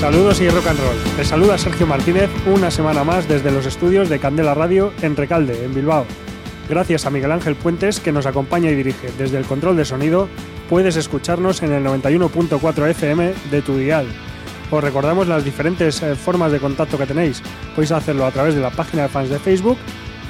Saludos y rock and roll. Les saluda Sergio Martínez una semana más desde los estudios de Candela Radio en Recalde, en Bilbao. Gracias a Miguel Ángel Puentes que nos acompaña y dirige desde el control de sonido, puedes escucharnos en el 91.4 FM de tu dial. Os recordamos las diferentes eh, formas de contacto que tenéis. Podéis hacerlo a través de la página de fans de Facebook,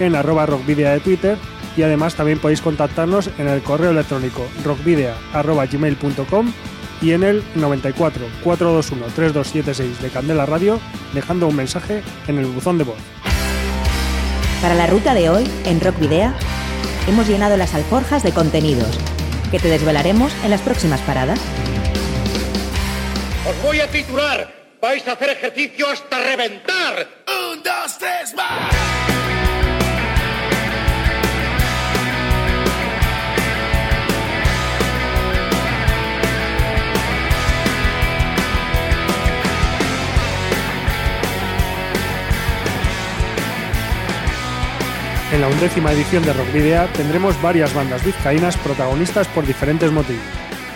en arroba rockvidia de Twitter y además también podéis contactarnos en el correo electrónico rockvidea.gmail.com y en el 94 421 3276 de Candela Radio, dejando un mensaje en el buzón de voz. Para la ruta de hoy, en Rock Video, hemos llenado las alforjas de contenidos que te desvelaremos en las próximas paradas. Os voy a titular. Vais a hacer ejercicio hasta reventar. Un, dos, tres, más. En la undécima edición de Rock Video tendremos varias bandas vizcaínas protagonistas por diferentes motivos.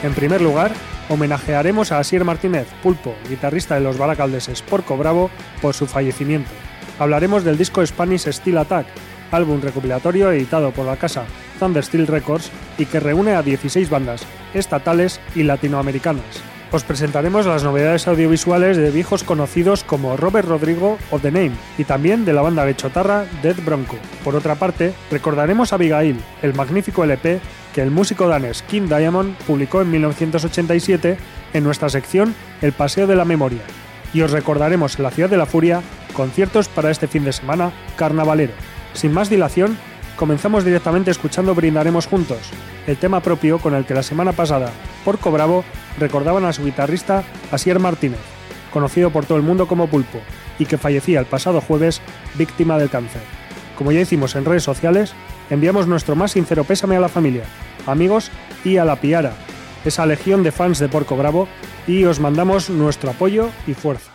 En primer lugar, homenajearemos a Asier Martínez, pulpo, guitarrista de los Baracaldeses Porco Bravo, por su fallecimiento. Hablaremos del disco Spanish Steel Attack, álbum recopilatorio editado por la casa Thunder Steel Records y que reúne a 16 bandas, estatales y latinoamericanas. Os presentaremos las novedades audiovisuales de viejos conocidos como Robert Rodrigo o The Name y también de la banda de Chotarra Dead Bronco. Por otra parte, recordaremos a Abigail, el magnífico LP que el músico danés King Diamond publicó en 1987 en nuestra sección El Paseo de la Memoria. Y os recordaremos en la Ciudad de la Furia conciertos para este fin de semana carnavalero. Sin más dilación, comenzamos directamente escuchando Brindaremos Juntos, el tema propio con el que la semana pasada, Porco Bravo, recordaban a su guitarrista Asier Martínez, conocido por todo el mundo como Pulpo, y que fallecía el pasado jueves víctima del cáncer. Como ya hicimos en redes sociales, enviamos nuestro más sincero pésame a la familia, amigos y a la Piara, esa legión de fans de Porco Bravo, y os mandamos nuestro apoyo y fuerza.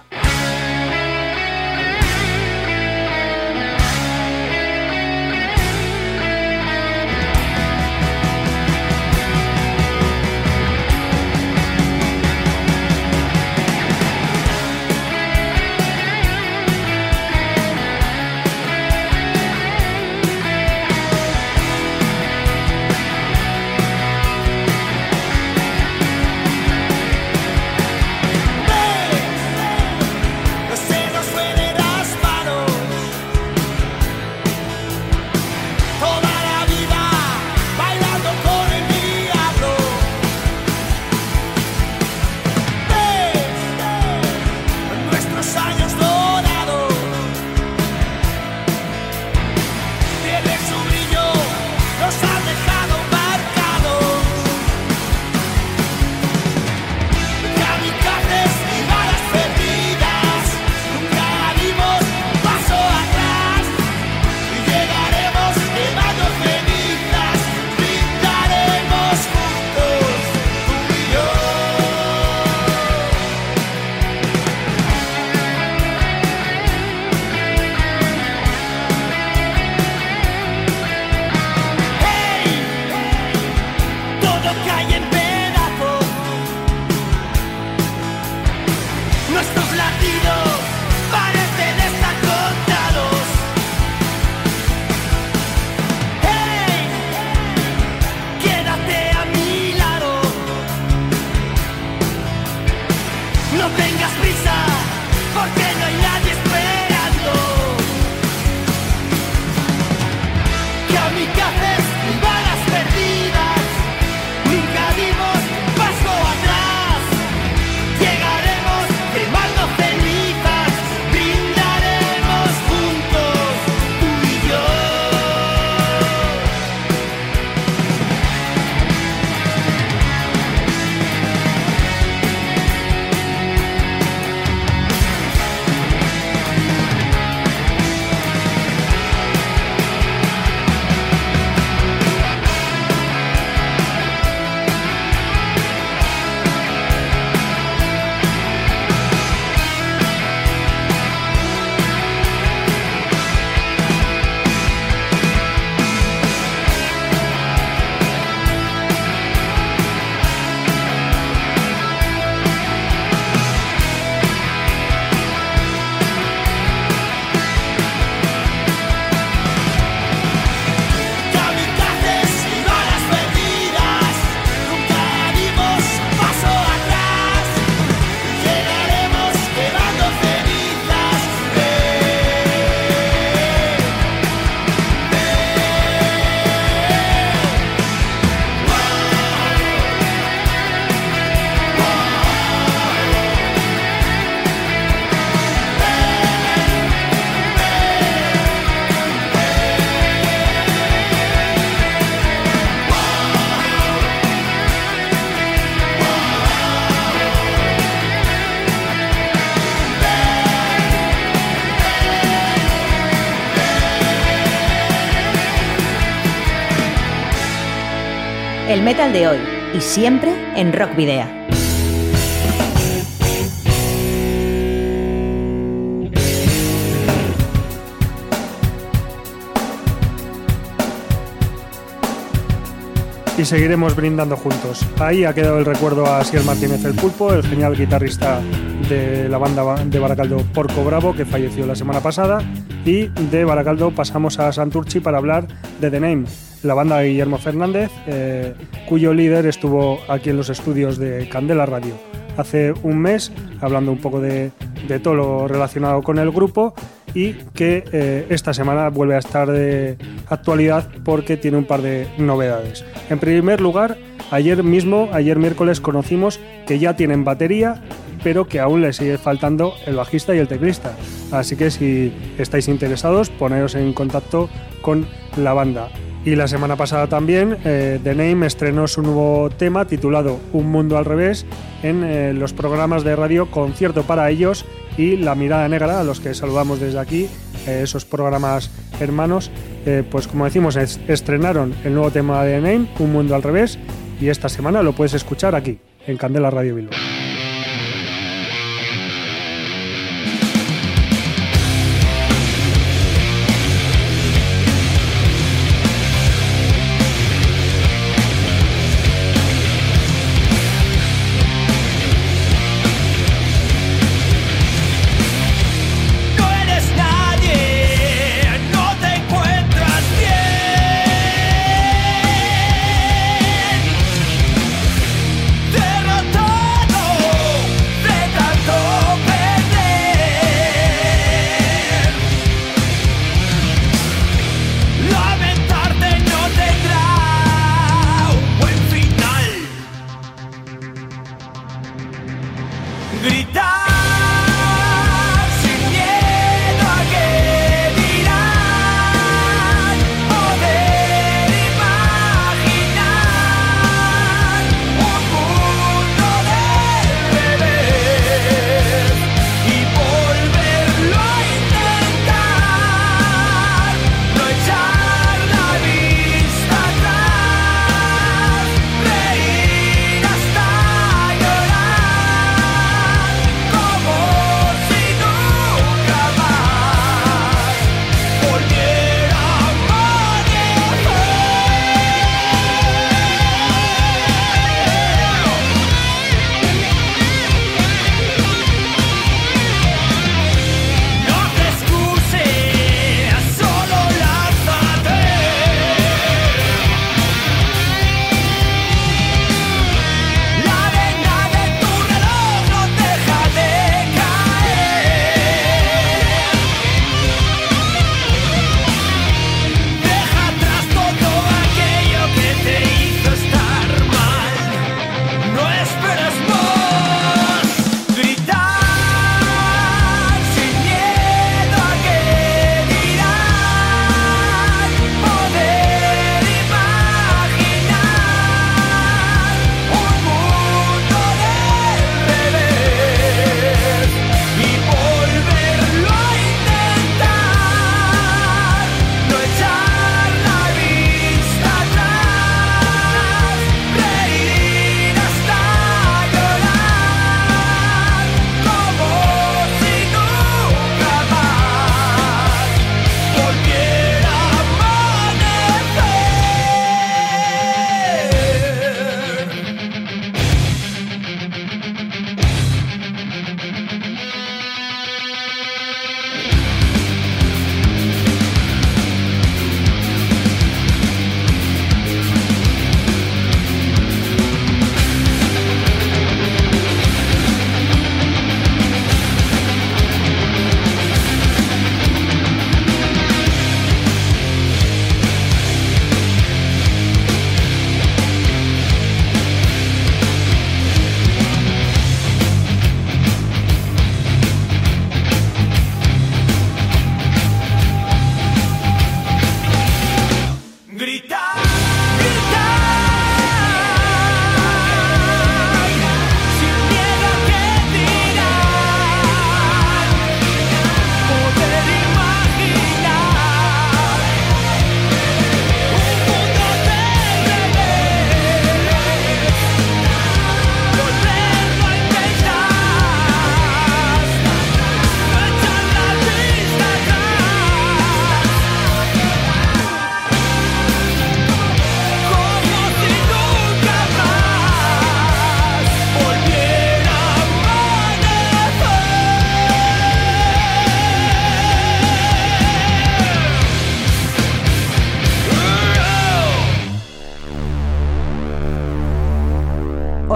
De hoy y siempre en Rock Video. Seguiremos brindando juntos. Ahí ha quedado el recuerdo a Siel Martínez el Pulpo, el genial guitarrista de la banda de Baracaldo Porco Bravo, que falleció la semana pasada. Y de Baracaldo pasamos a Santurchi para hablar de The Name, la banda de Guillermo Fernández, eh, cuyo líder estuvo aquí en los estudios de Candela Radio hace un mes, hablando un poco de, de todo lo relacionado con el grupo y que eh, esta semana vuelve a estar de actualidad porque tiene un par de novedades. En primer lugar, ayer mismo, ayer miércoles, conocimos que ya tienen batería, pero que aún les sigue faltando el bajista y el teclista. Así que si estáis interesados, poneros en contacto con la banda. Y la semana pasada también eh, The Name estrenó su nuevo tema titulado Un Mundo al Revés en eh, los programas de radio Concierto para ellos y La Mirada Negra, a los que saludamos desde aquí, eh, esos programas hermanos. pues como decimos, estrenaron el nuevo tema de Name, Un Mundo al Revés, y esta semana lo puedes escuchar aquí, en Candela Radio Bilbao.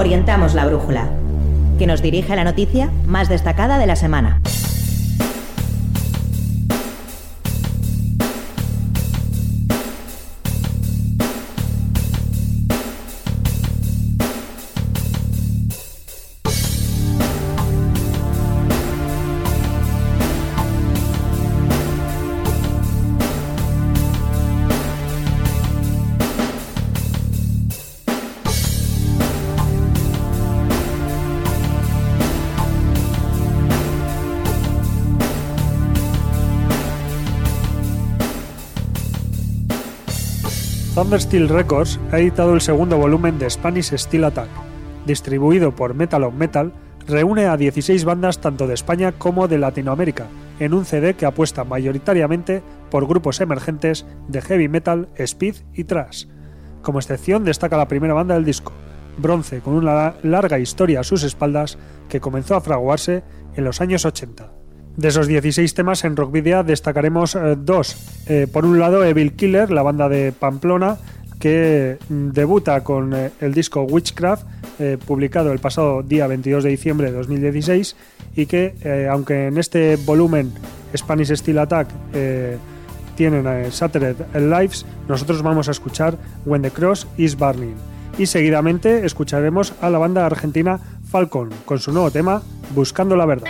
Orientamos la brújula, que nos dirige a la noticia más destacada de la semana. Steel Records ha editado el segundo volumen de Spanish Steel Attack. Distribuido por Metal on Metal, reúne a 16 bandas tanto de España como de Latinoamérica, en un CD que apuesta mayoritariamente por grupos emergentes de heavy metal, speed y thrash. Como excepción destaca la primera banda del disco, Bronce, con una larga historia a sus espaldas que comenzó a fraguarse en los años 80. De esos 16 temas en Rockvidia destacaremos eh, dos. Eh, por un lado, Evil Killer, la banda de Pamplona, que mm, debuta con eh, el disco Witchcraft, publicado el pasado día 22 de diciembre de 2016, y que, aunque en este volumen Spanish Steel Attack tienen Saturday Lives, nosotros vamos a escuchar When the Cross is Burning. Y seguidamente escucharemos a la banda argentina Falcon con su nuevo tema Buscando la Verdad.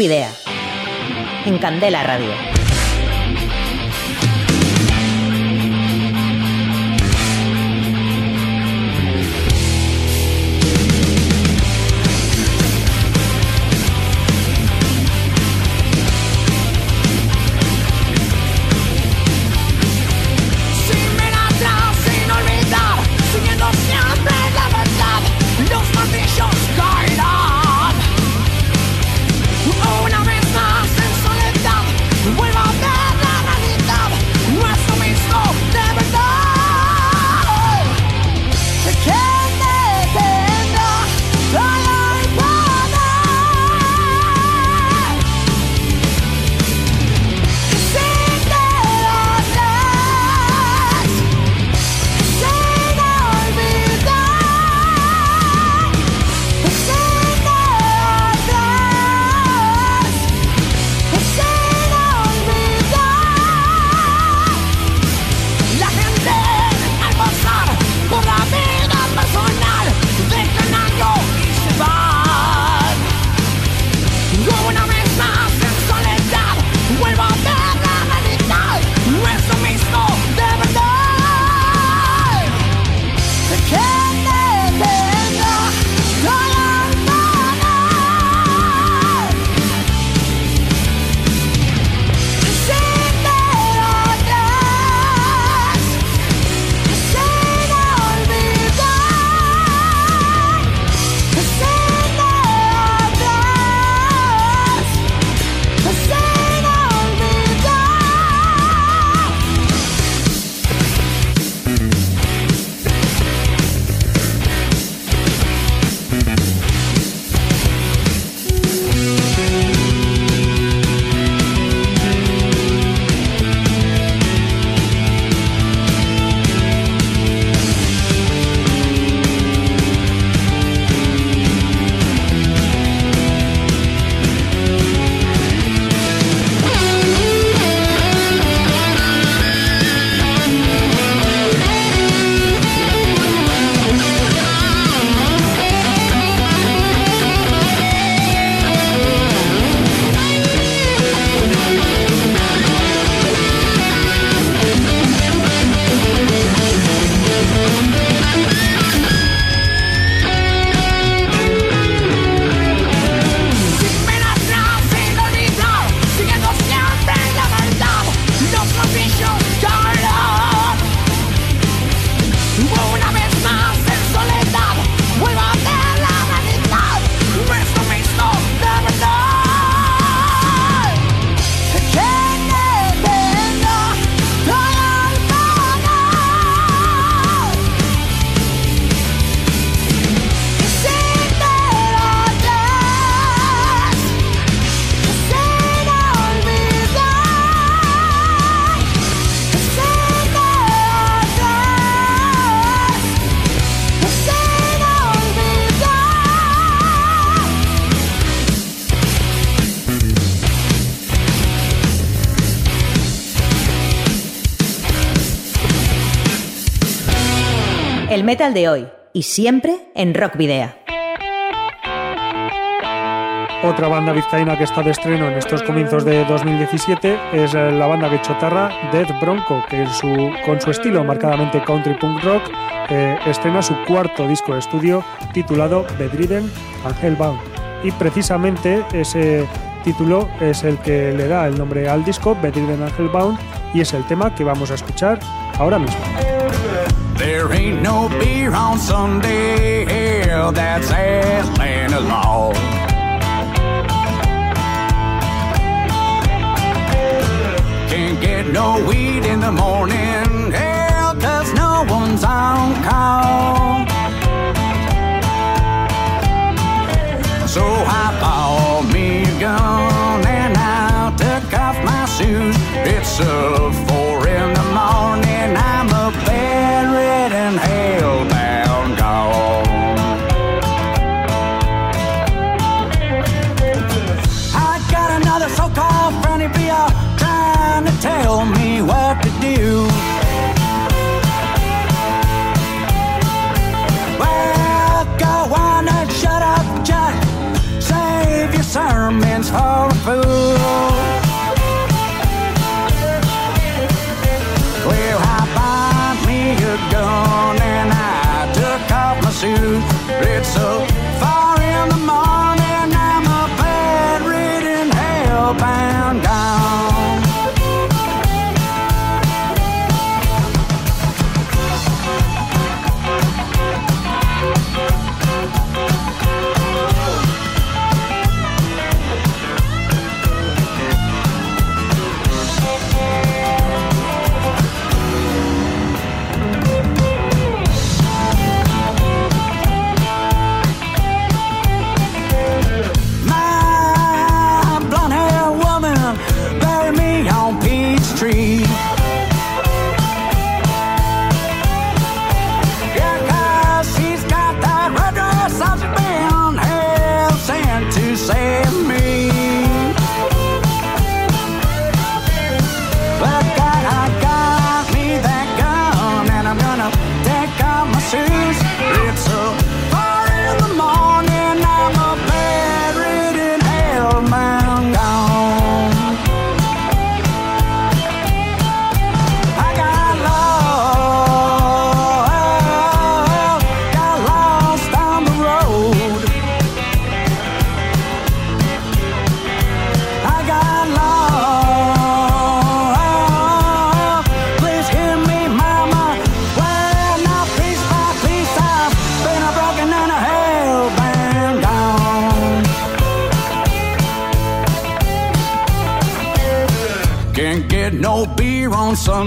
Video. En Candela Radio. De hoy y siempre en Rock Video. Otra banda vizcaína que está de estreno en estos comienzos de 2017 es eh, la banda de Chotarra Dead Bronco, que con su estilo marcadamente country punk rock eh, estrena su cuarto disco de estudio titulado Bedridden and Hellbound. Y precisamente ese título es el que le da el nombre al disco, Bedridden and Hellbound, y es el tema que vamos a escuchar ahora mismo. There ain't no beer on Sunday, that's Atlanta law. Can't get no weed in the morning, hell, cause no one's on call.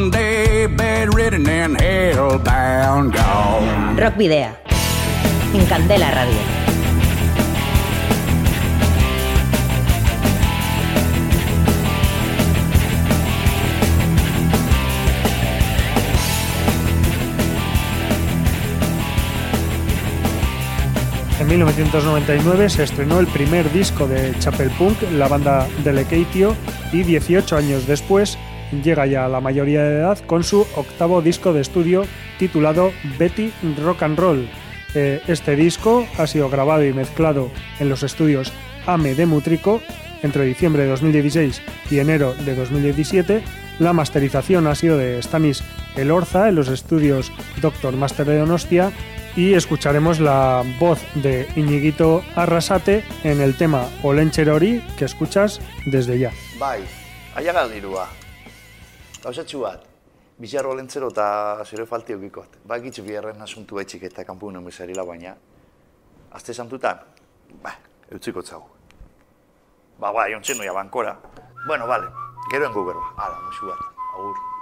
Bedridden and hellbound gone. Rock Video. En Candela Radio. En 1999 se estrenó el primer disco de Chapel Punk, la banda Delecatio, y 18 años después llega ya a la mayoría de edad con su octavo disco de estudio titulado Betty Rock and Roll. Eh, este disco ha sido grabado y mezclado en los estudios AME de Mutrico entre diciembre de 2016 y enero de 2017. La masterización ha sido de Stanis Elorza en los estudios Doctor Master de Donostia y escucharemos la voz de Iñiguito Arrasate en el tema Olencherori que escuchas desde ya. Bai, aiagal dirua. Gauzatxu bat, bizarro lentzero eta zero falti eukikot. Ba, egitzu biherren asuntu etxik eta kanpu nomizarila baina. Azte santutan, ba, eutziko txau. Ba, ba, jontzen noia bankora. Bueno, vale, gero engu berba. Hala, musu bat, agur.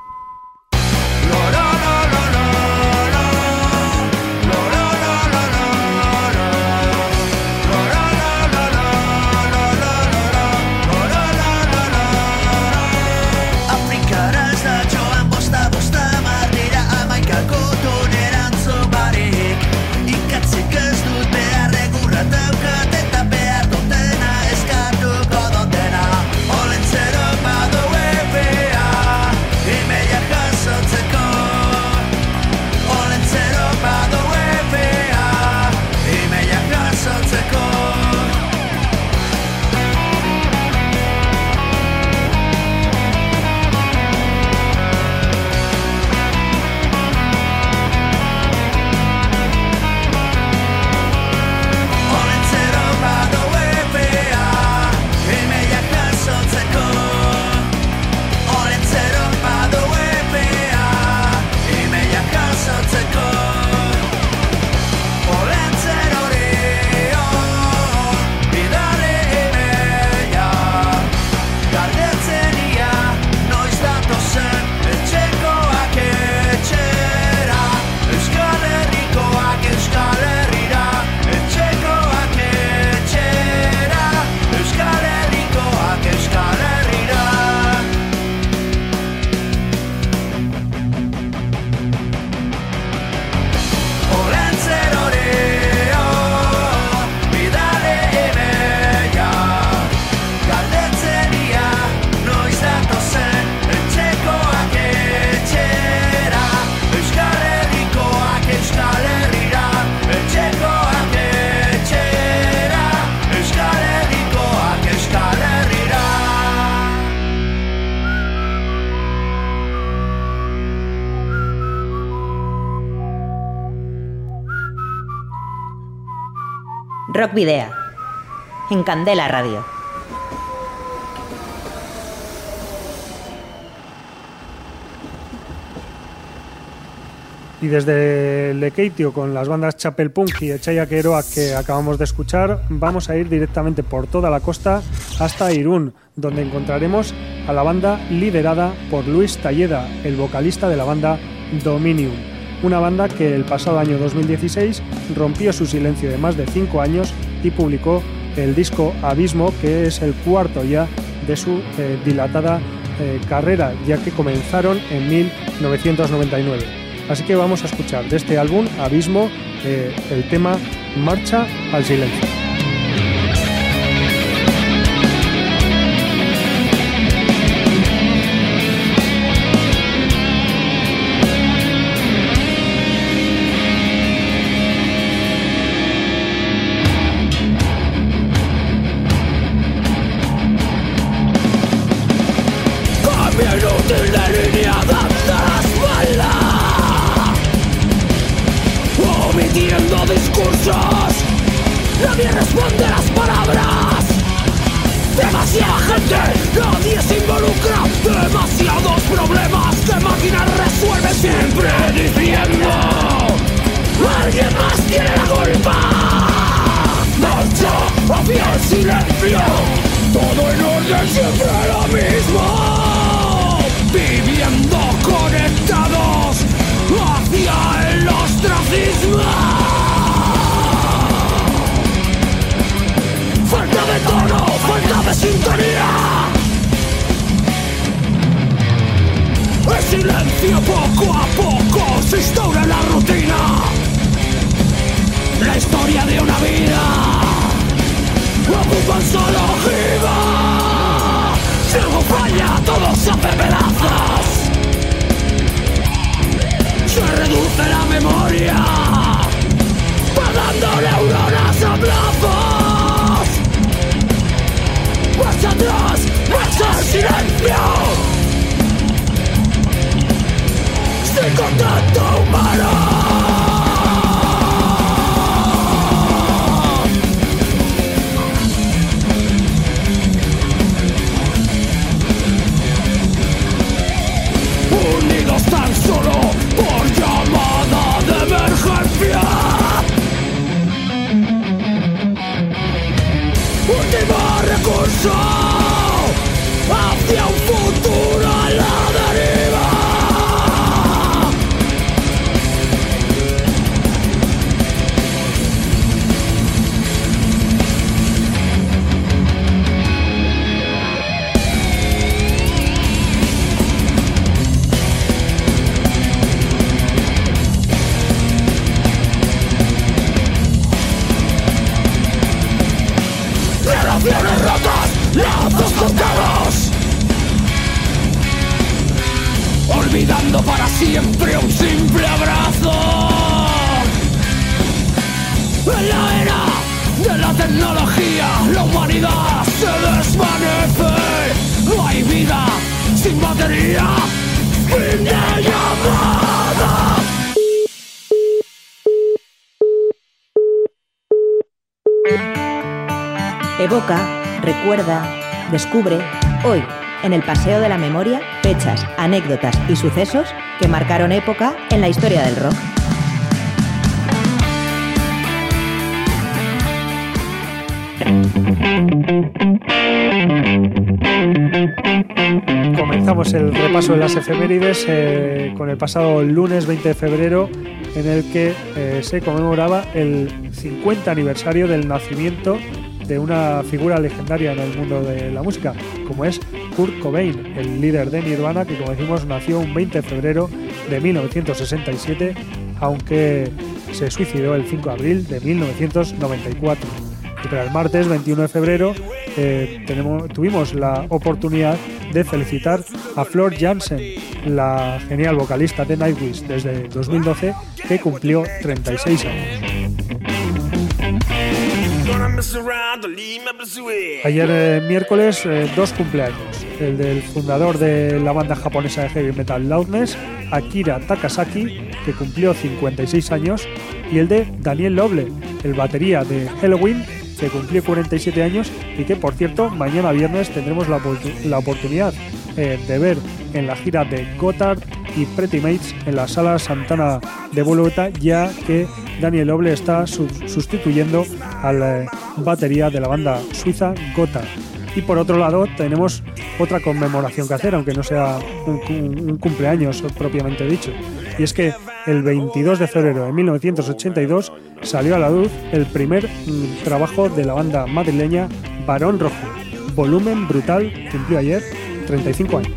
Rock Video. En Candela Radio. Y desde Lekeitio con las bandas Chapel Punk y Echaya Queroa que acabamos de escuchar, vamos a ir directamente por toda la costa hasta Irún, donde encontraremos a la banda liderada por Luis Talleda, el vocalista de la banda Dominium. Una banda que el pasado año 2016 rompió su silencio de más de cinco años y publicó el disco Abismo, que es el cuarto ya de su eh, dilatada eh, carrera, ya que comenzaron en 1999. Así que vamos a escuchar de este álbum, Abismo, eh, el tema Marcha al Silencio. Inútil de línea, dando la espalda Omitiendo discursos Nadie responde las palabras Demasiada gente, nadie se involucra Demasiados problemas que máquinas resuelven Siempre diciendo Alguien más tiene la culpa Marcha el silencio Todo en orden, siempre lo mismo Viviendo conectados Hacia el ostracismo. Falta de tono, falta de sintonía. El silencio poco a poco se instaura la rutina. La historia de una vida. Ocupan solo giba Si algo falla todo se hace pedazos Se reduce la memoria. Pagando neuronas a plazos Marcha atrás, marcha al silencio. Sin contacto humano Último recurso Hacia un futuro recuerda, descubre, hoy, en el Paseo de la Memoria, fechas, anécdotas y sucesos que marcaron época en la historia del rock. Comenzamos el repaso de las efemérides eh, con el pasado lunes 20 de febrero en el que eh, se conmemoraba el 50 aniversario del nacimiento de una figura legendaria en el mundo de la música, como es Kurt Cobain, el líder de Nirvana, que como decimos nació un 20 de febrero de 1967, aunque se suicidó el 5 de abril de 1994. Y para el martes 21 de febrero eh, tenemos, tuvimos la oportunidad de felicitar a Flor Jansen, la genial vocalista de Nightwish desde 2012, que cumplió 36 años. Ayer eh, miércoles eh, dos cumpleaños, el del fundador de la banda japonesa de heavy metal Loudness, Akira Takasaki, que cumplió 56 años, y el de Daniel Loble, el batería de Halloween, que cumplió 47 años y que, por cierto, mañana viernes tendremos la, la oportunidad eh, de ver en la gira de Gotthard y Pretty Mates en la sala Santana de Bogotá, ya que Daniel Loble está su- sustituyendo al eh, batería de la banda suiza Gotthard. Y por otro lado, tenemos otra conmemoración que hacer, aunque no sea un, un cumpleaños propiamente dicho. Y es que el 22 de febrero de 1982 salió a la luz el primer mm, trabajo de la banda madrileña Barón Rojo. Volumen brutal, cumplió ayer 35 años.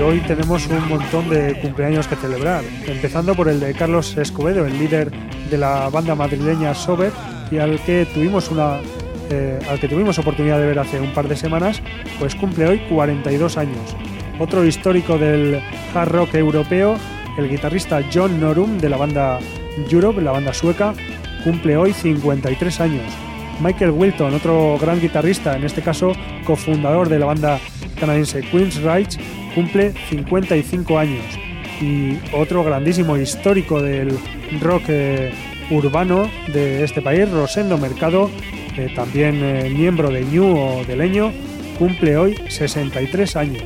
Hoy tenemos un montón de cumpleaños que celebrar, empezando por el de Carlos Escobedo, el líder de la banda madrileña Sober, y al que tuvimos una eh, al que tuvimos oportunidad de ver hace un par de semanas, pues cumple hoy 42 años. Otro histórico del hard rock europeo, el guitarrista John Norum de la banda Europe, la banda sueca, cumple hoy 53 años. Michael Wilton, otro gran guitarrista, en este caso cofundador de la banda canadiense Queen's Rights, cumple 55 años. Y otro grandísimo histórico del rock eh, urbano de este país, Rosendo Mercado, eh, también eh, miembro de Ñu o de Leño, cumple hoy 63 años.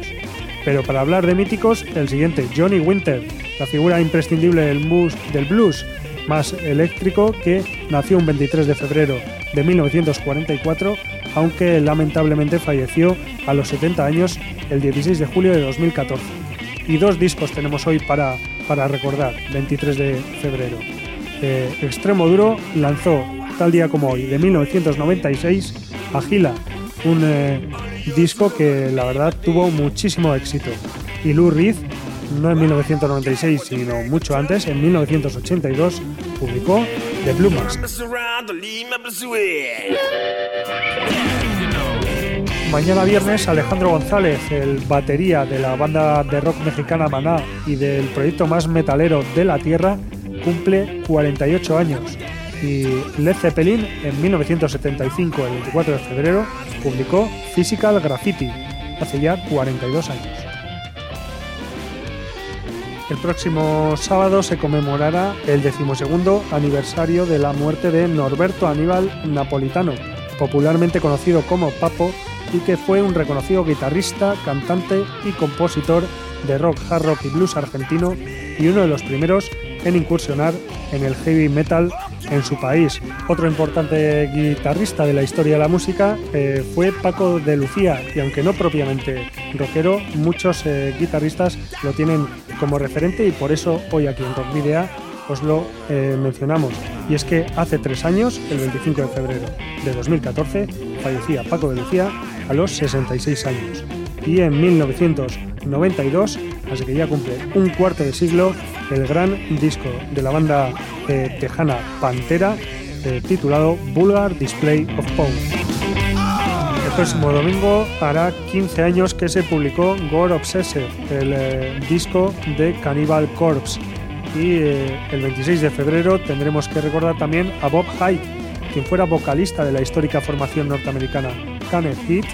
Pero para hablar de míticos, el siguiente, Johnny Winter, la figura imprescindible del blues, del blues más eléctrico que nació un 23 de febrero de 1944, aunque lamentablemente falleció a los 70 años el 16 de julio de 2014. Y dos discos tenemos hoy para, para recordar, 23 de febrero. Eh, Extremo Duro lanzó, tal día como hoy, de 1996, Agila, un eh, disco que la verdad tuvo muchísimo éxito. Y Lou Reed, no en 1996, sino mucho antes, en 1982, publicó The Blue Mask. Mañana viernes, Alejandro González, el batería de la banda de rock mexicana Maná y del proyecto más metalero de la Tierra, cumple 48 años. Y Led Zeppelin, en 1975, el 24 de febrero, publicó Physical Graffiti, hace ya 42 años. El próximo sábado se conmemorará el decimosegundo aniversario de la muerte de Norberto Aníbal Napolitano, popularmente conocido como Papo, y que fue un reconocido guitarrista, cantante y compositor de rock, hard rock y blues argentino y uno de los primeros en incursionar en el heavy metal en su país. Otro importante guitarrista de la historia de la música eh, fue Paco de Lucía y aunque no propiamente rockero, muchos eh, guitarristas lo tienen como referente y por eso hoy aquí en Rock Video os lo eh, mencionamos. Y es que hace tres años, el 25 de febrero de 2014, fallecía Paco de Lucía a los 66 años. Y en 1992, así que ya cumple un cuarto de siglo, el gran disco de la banda eh, tejana Pantera, eh, titulado Vulgar Display of Power. Próximo domingo hará 15 años que se publicó Gore Obsessive, el eh, disco de Cannibal Corpse. Y eh, el 26 de febrero tendremos que recordar también a Bob Hyde, quien fuera vocalista de la histórica formación norteamericana Kenneth Heat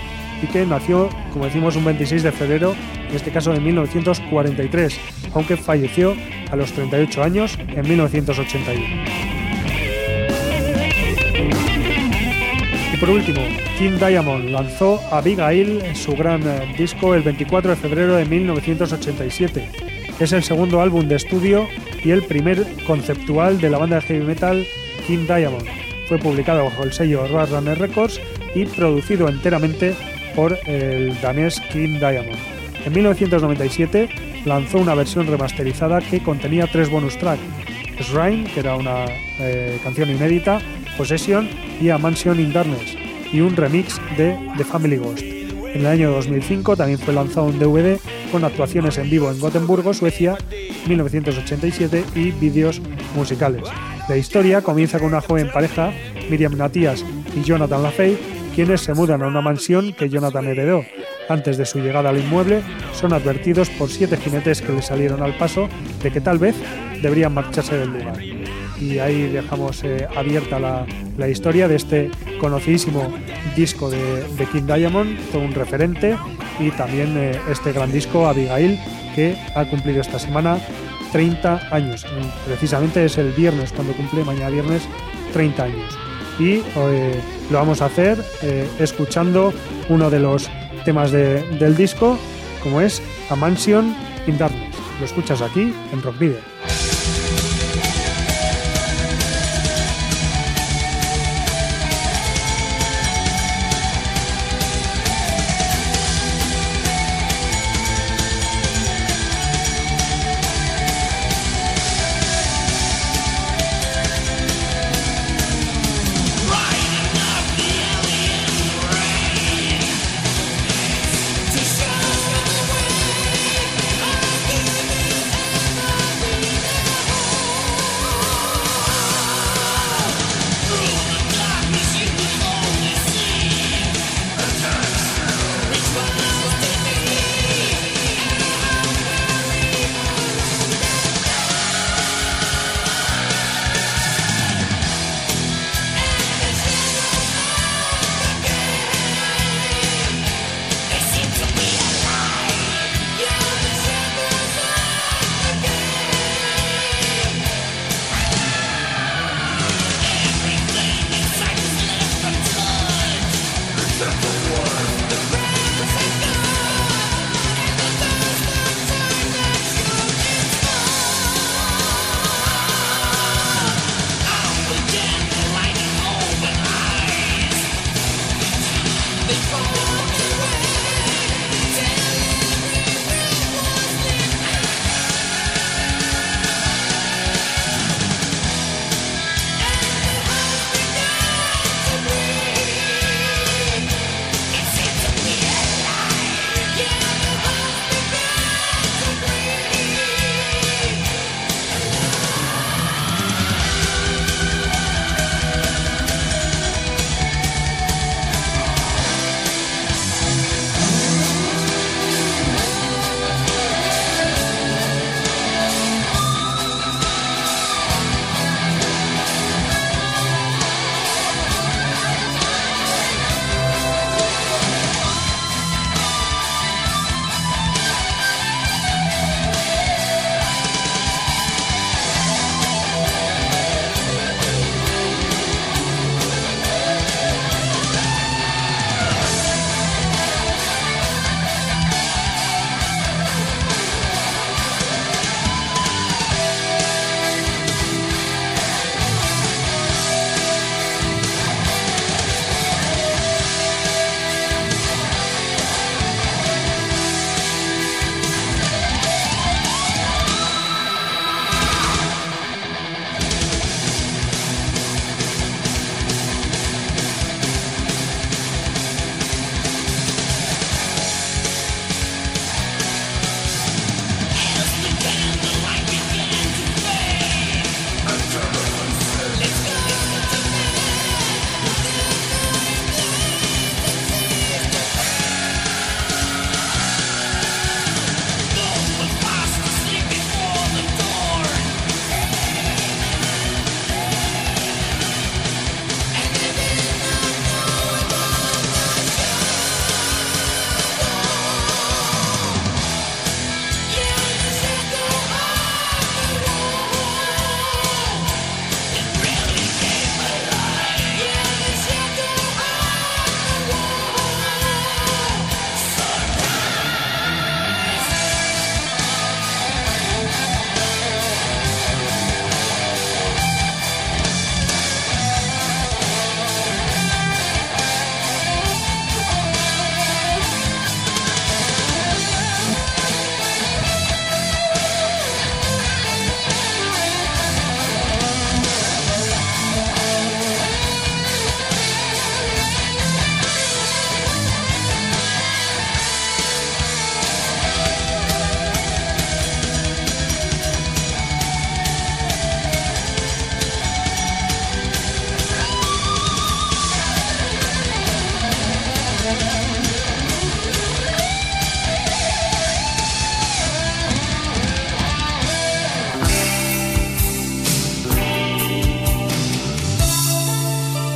y que nació, como decimos, un 26 de febrero, en este caso de 1943, aunque falleció a los 38 años en 1981. Por último, King Diamond lanzó Abigail, su gran eh, disco, el 24 de febrero de 1987. Es el segundo álbum de estudio y el primer conceptual de la banda de heavy metal King Diamond. Fue publicado bajo el sello Roadrunner Records y producido enteramente por el danés King Diamond. En 1997 lanzó una versión remasterizada que contenía tres bonus tracks: Shrine, que era una eh, canción inédita, Possession y A Mansion in Darkness, y un remix de The Family Ghost. En el año 2005 también fue lanzado un DVD con actuaciones en vivo en Gotemburgo, Suecia, 1987 y vídeos musicales. La historia comienza con una joven pareja, Miriam Natías y Jonathan LaFay, quienes se mudan a una mansión que Jonathan heredó. Antes de su llegada al inmueble, son advertidos por siete jinetes que le salieron al paso de que tal vez deberían marcharse del lugar. Y ahí dejamos eh, abierta la, la historia de este conocidísimo disco de, King Diamond, todo un referente, y también eh, este gran disco Abigail que ha cumplido esta semana 30 años. Precisamente es el viernes cuando cumple, mañana viernes, 30 años. Y eh, lo vamos a hacer escuchando uno de los temas de- del disco, como es A Mansion in Darkness. Lo escuchas aquí en Rock Video.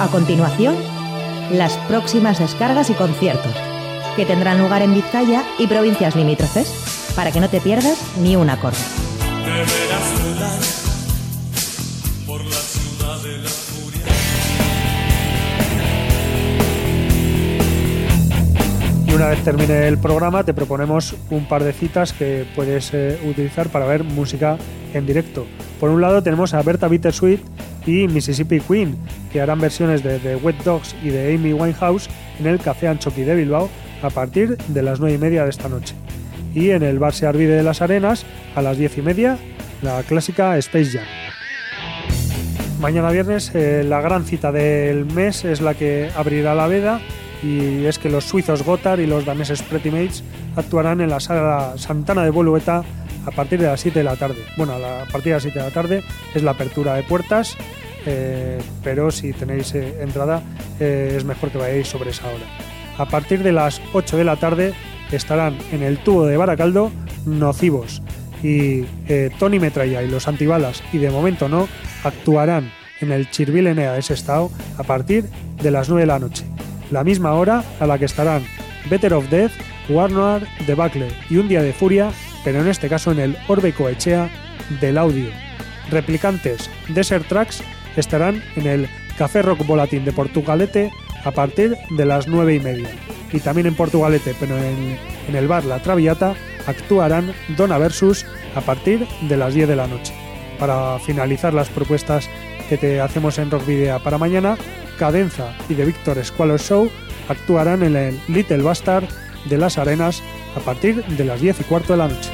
A continuación, las próximas descargas y conciertos, que tendrán lugar en Vizcaya y provincias limítrofes, para que no te pierdas ni un acorde. Y una vez termine el programa, te proponemos un par de citas que puedes eh, utilizar para ver música en directo. Por un lado, tenemos a Berta Bittersweet y Mississippi Queen, que harán versiones de The Wet Dogs y de Amy Winehouse en el Café Anchoqui de Bilbao a partir de las 9 y media de esta noche. Y en el Bar Se Arvide de las Arenas, a las 10 y media, la clásica Space Jam. Mañana viernes eh, la gran cita del mes es la que abrirá la veda y es que los suizos Gotthard y los daneses Pretty Mates actuarán en la sala Santana de Bolueta a partir de las 7 de la tarde. Bueno, a, partir de las 7 de la tarde es la apertura de puertas, eh, pero si tenéis eh, entrada eh, es mejor que vayáis sobre esa hora. A partir de las 8 de la tarde estarán en el tubo de Baracaldo Nocivos y Tony Metralla y los antibalas y de momento no actuarán en el Chirvil Enea de Sestao a partir de las 9 de la noche, la misma hora a la que estarán Better of Death, Warnoir, Debacle y Un Día de Furia, pero en este caso en el Orbe Coechea del audio. Replicantes Desert Tracks estarán en el Café Rock Volatín de Portugalete a partir de las 9 y media. Y también en Portugalete, pero en, en el bar La Traviata, actuarán Dona Versus a partir de las 10 de la noche. Para finalizar las propuestas que te hacemos en Rock Video para mañana, Cadenza y The Victor Squalor Show actuarán en el Little Bastard de las Arenas a partir de las 10 y cuarto de la noche.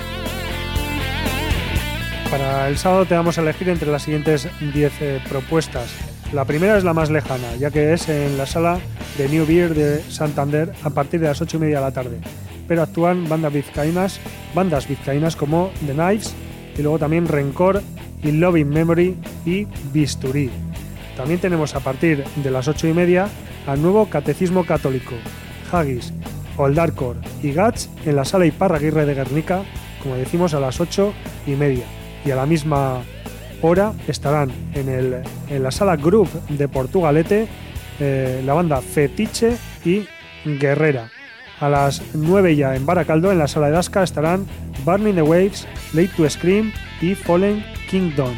Para el sábado te vamos a elegir entre las siguientes 10 eh, propuestas. La primera es la más lejana, ya que es en la sala de New Beer de Santander a partir de las 8 y media de la tarde. Pero actúan bandas vizcaínas, bandas vizcaínas como The Knives y luego también Rencor y Loving Memory y Bisturí. También tenemos a partir de las 8 y media al nuevo Catecismo Católico, Haggis, Oldarcor y Gats en la sala Iparraguirre de Guernica, como decimos a las 8 y media. Y a la misma hora estarán en, el, en la sala Group de Portugalete eh, la banda Fetiche y Guerrera. A las 9 ya en Baracaldo, en la sala de Dasca, estarán Burning the Waves, Late to Scream y Fallen Kingdom.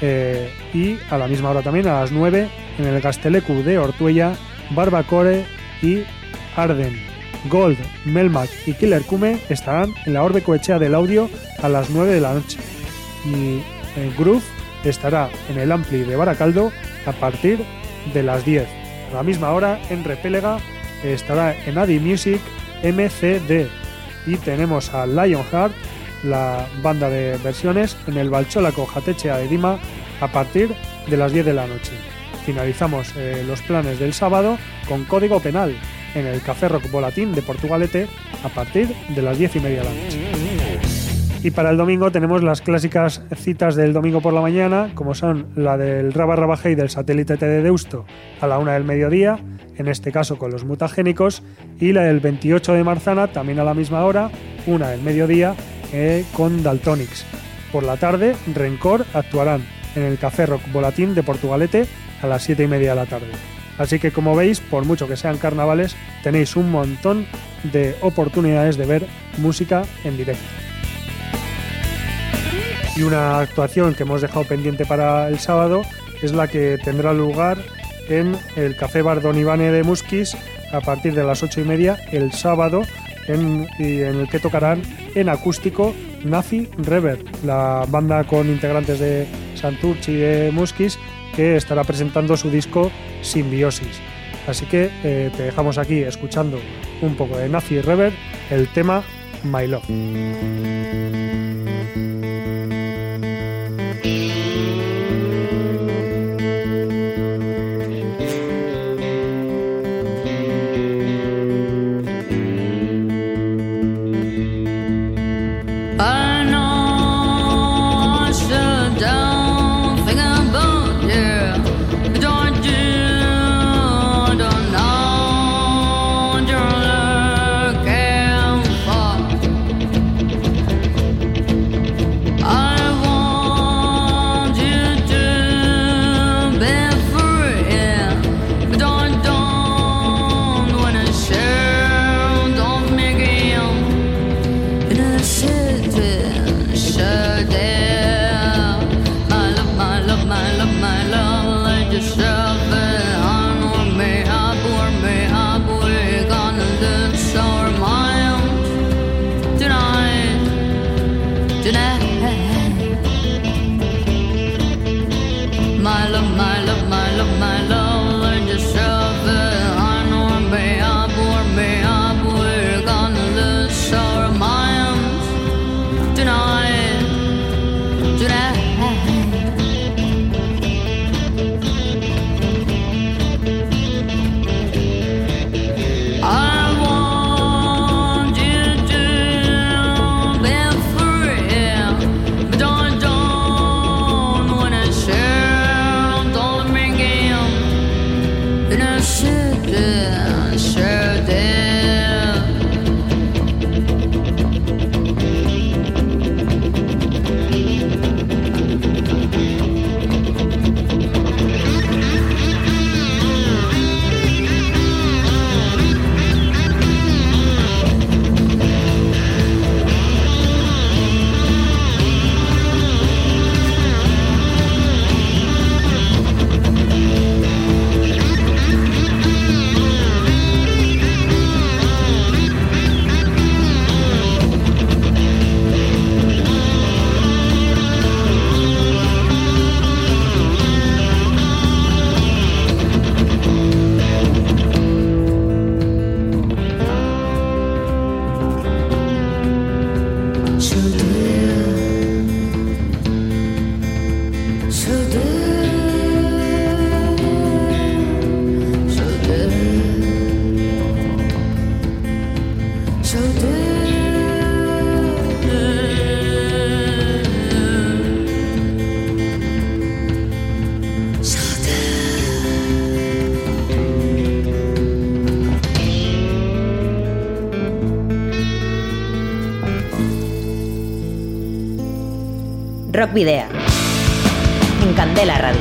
Eh, y a la misma hora también, a las 9, en el Gastelecu de Ortuella, Barbacore y Arden. Gold, Melmac y Killer Kume estarán en la Orbe Coechea del Audio a las 9 de la noche. Y eh, Groove estará en el Ampli de Baracaldo a partir de las 10. A la misma hora, en Repélega, estará en Adi Music MCD. Y tenemos a Lionheart, la banda de versiones, en el Balcholaco Jatechea de Dima a partir de las 10 de la noche. Finalizamos eh, los planes del sábado con Código Penal en el Café Rock Volatín de Portugalete a partir de las 10 y media de la noche. Y para el domingo tenemos las clásicas citas del domingo por la mañana, como son la del Raba Raba Hey del satélite T de Deusto a la una del mediodía, en este caso con los mutagénicos, y la del 28 de Marzana, también a la misma hora, una del mediodía, eh, con Daltonics. Por la tarde, Rencor actuarán en el Café Rock Volatín de Portugalete a las 7 y media de la tarde. Así que como veis, por mucho que sean carnavales, tenéis un montón de oportunidades de ver música en directo. Y una actuación que hemos dejado pendiente para el sábado es la que tendrá lugar en el Café Bar de Musquis a partir de las ocho y media el sábado en, en el que tocarán en acústico Nazi Rever, la banda con integrantes de Santurchi y de Musquis que estará presentando su disco Simbiosis. Así que eh, te dejamos aquí escuchando un poco de Nazi Rever, el tema My Love. Rock Video. En Candela Radio.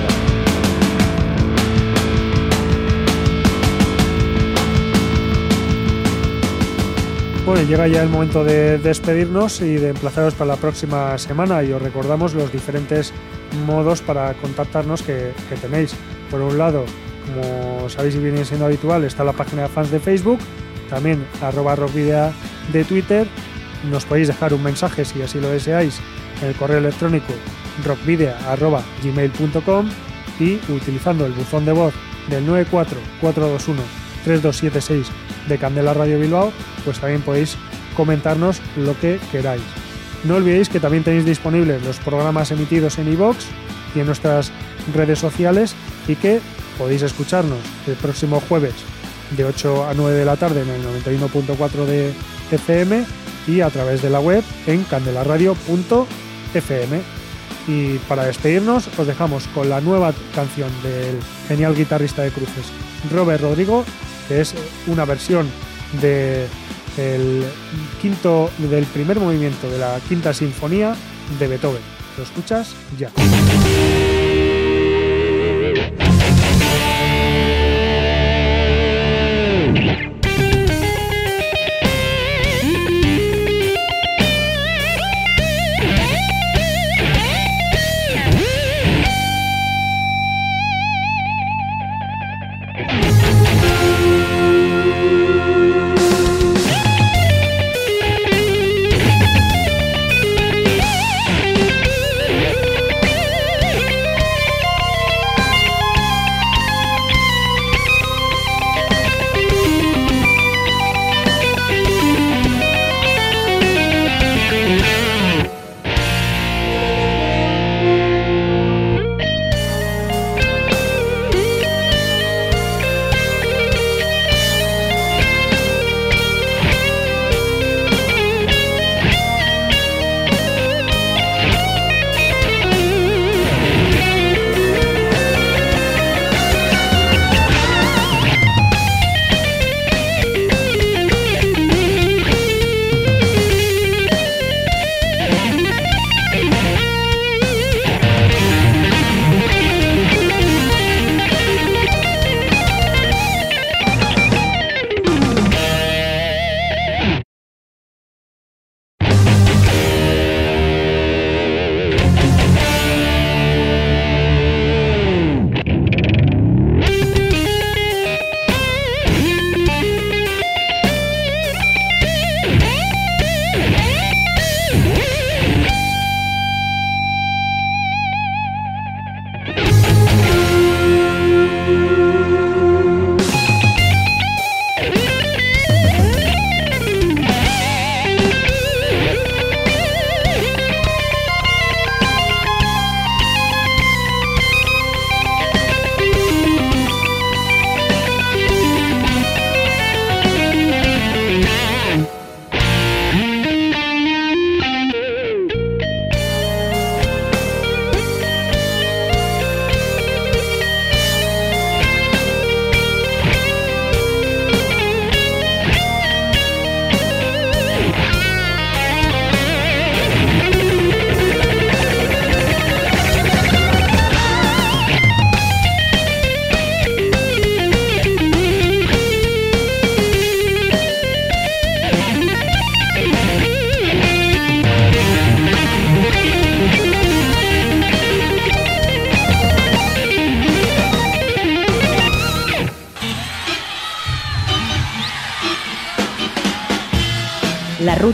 Bueno, llega ya el momento de despedirnos y de emplazaros para la próxima semana y os recordamos los diferentes modos para contactarnos que, tenéis. Por un lado, como sabéis viene siendo habitual, está la página de fans de Facebook, también arroba rockvidea de Twitter. Nos podéis dejar un mensaje si así lo deseáis en el correo electrónico rockvidea.gmail.com y utilizando el buzón de voz del 944213276 de Candela Radio Bilbao, pues también podéis comentarnos lo que queráis. No olvidéis que también tenéis disponibles los programas emitidos en iVoox y en nuestras redes sociales y que podéis escucharnos el próximo jueves de 8 a 9 de la tarde en el 91.4 de FM y a través de la web en candelaradio.fm. Y para despedirnos os dejamos con la nueva canción del genial guitarrista de cruces Robert Rodrigo, que es una versión de quinto del primer movimiento de la quinta sinfonía de Beethoven. ¿Lo escuchas? Ya.